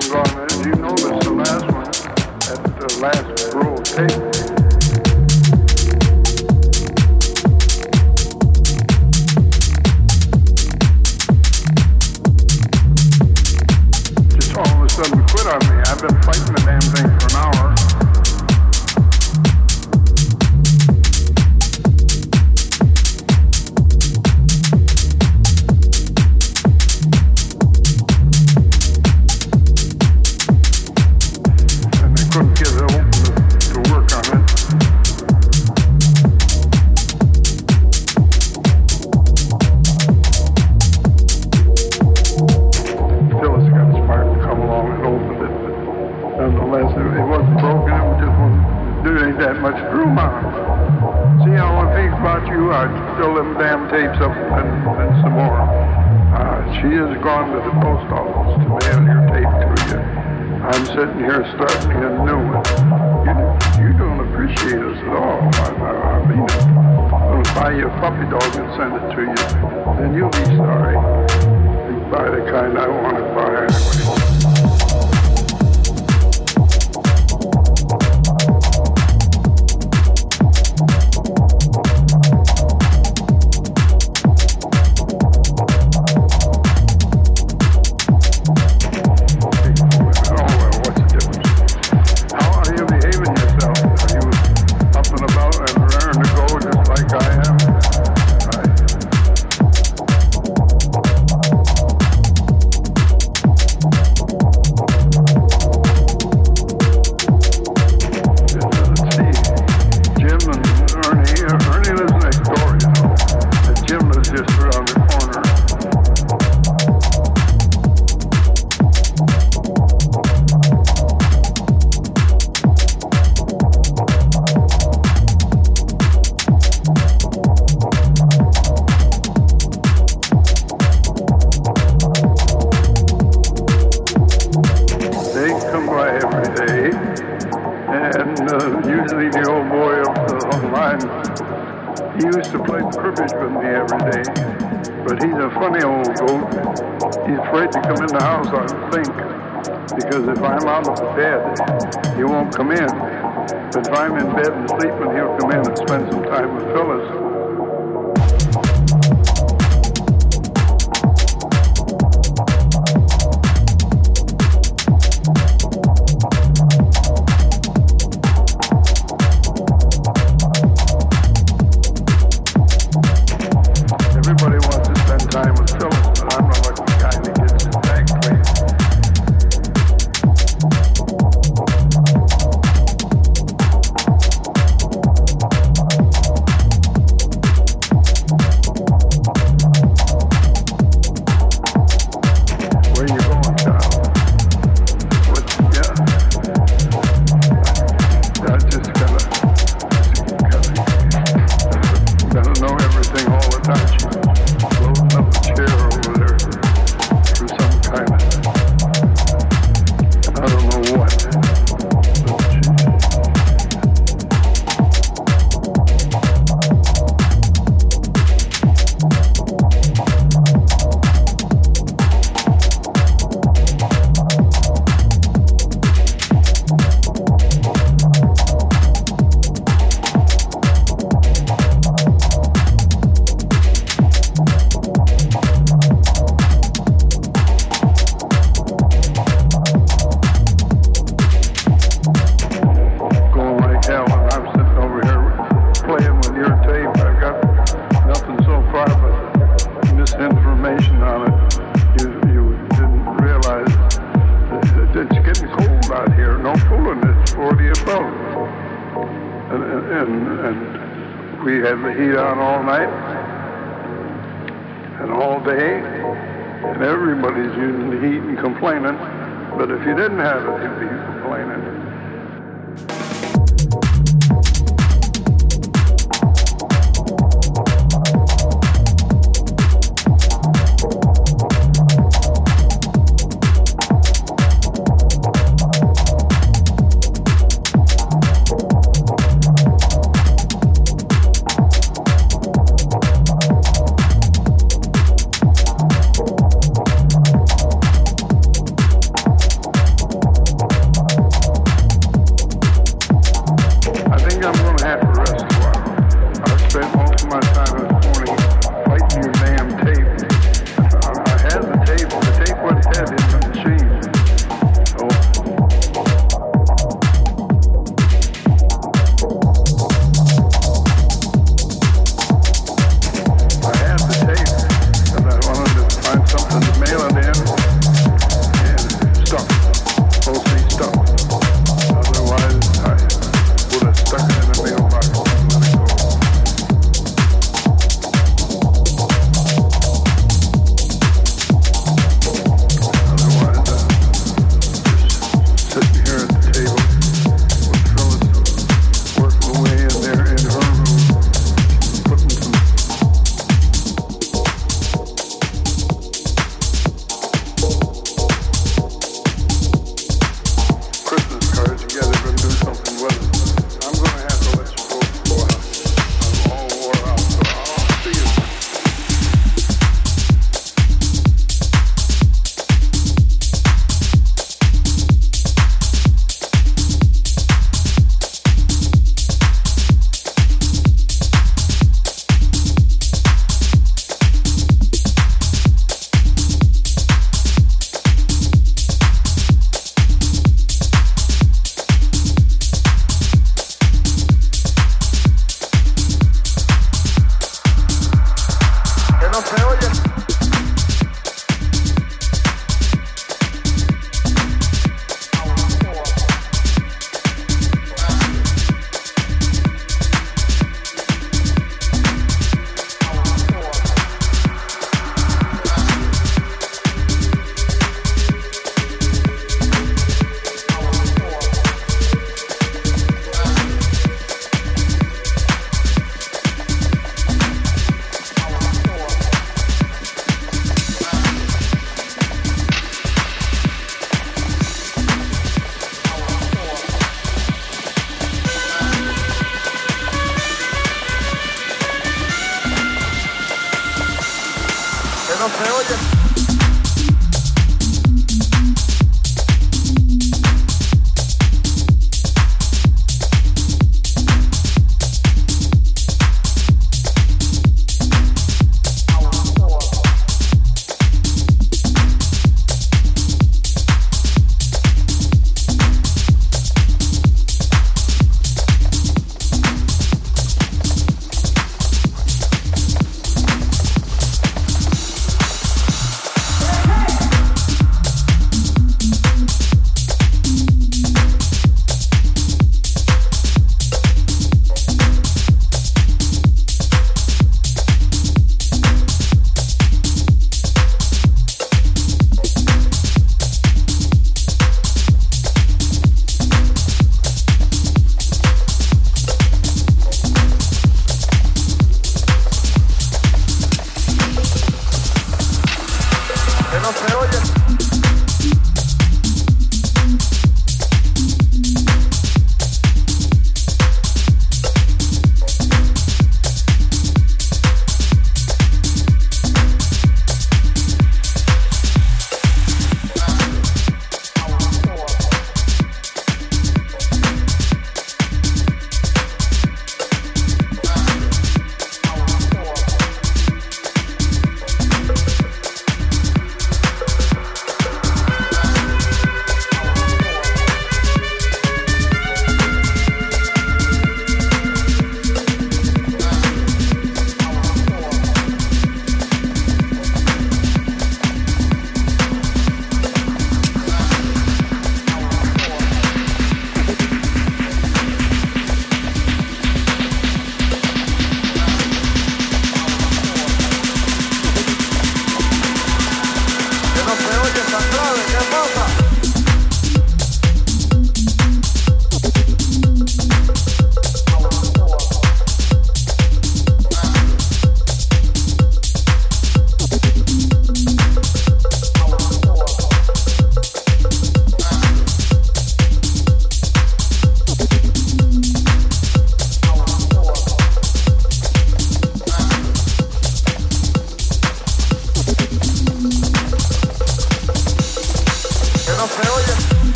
I'm going, you know, this the last one at the last roll, of tape.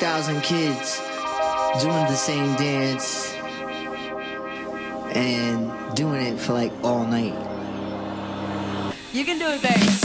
2,000 kids doing the same dance and doing it for like all night. You can do it, babe.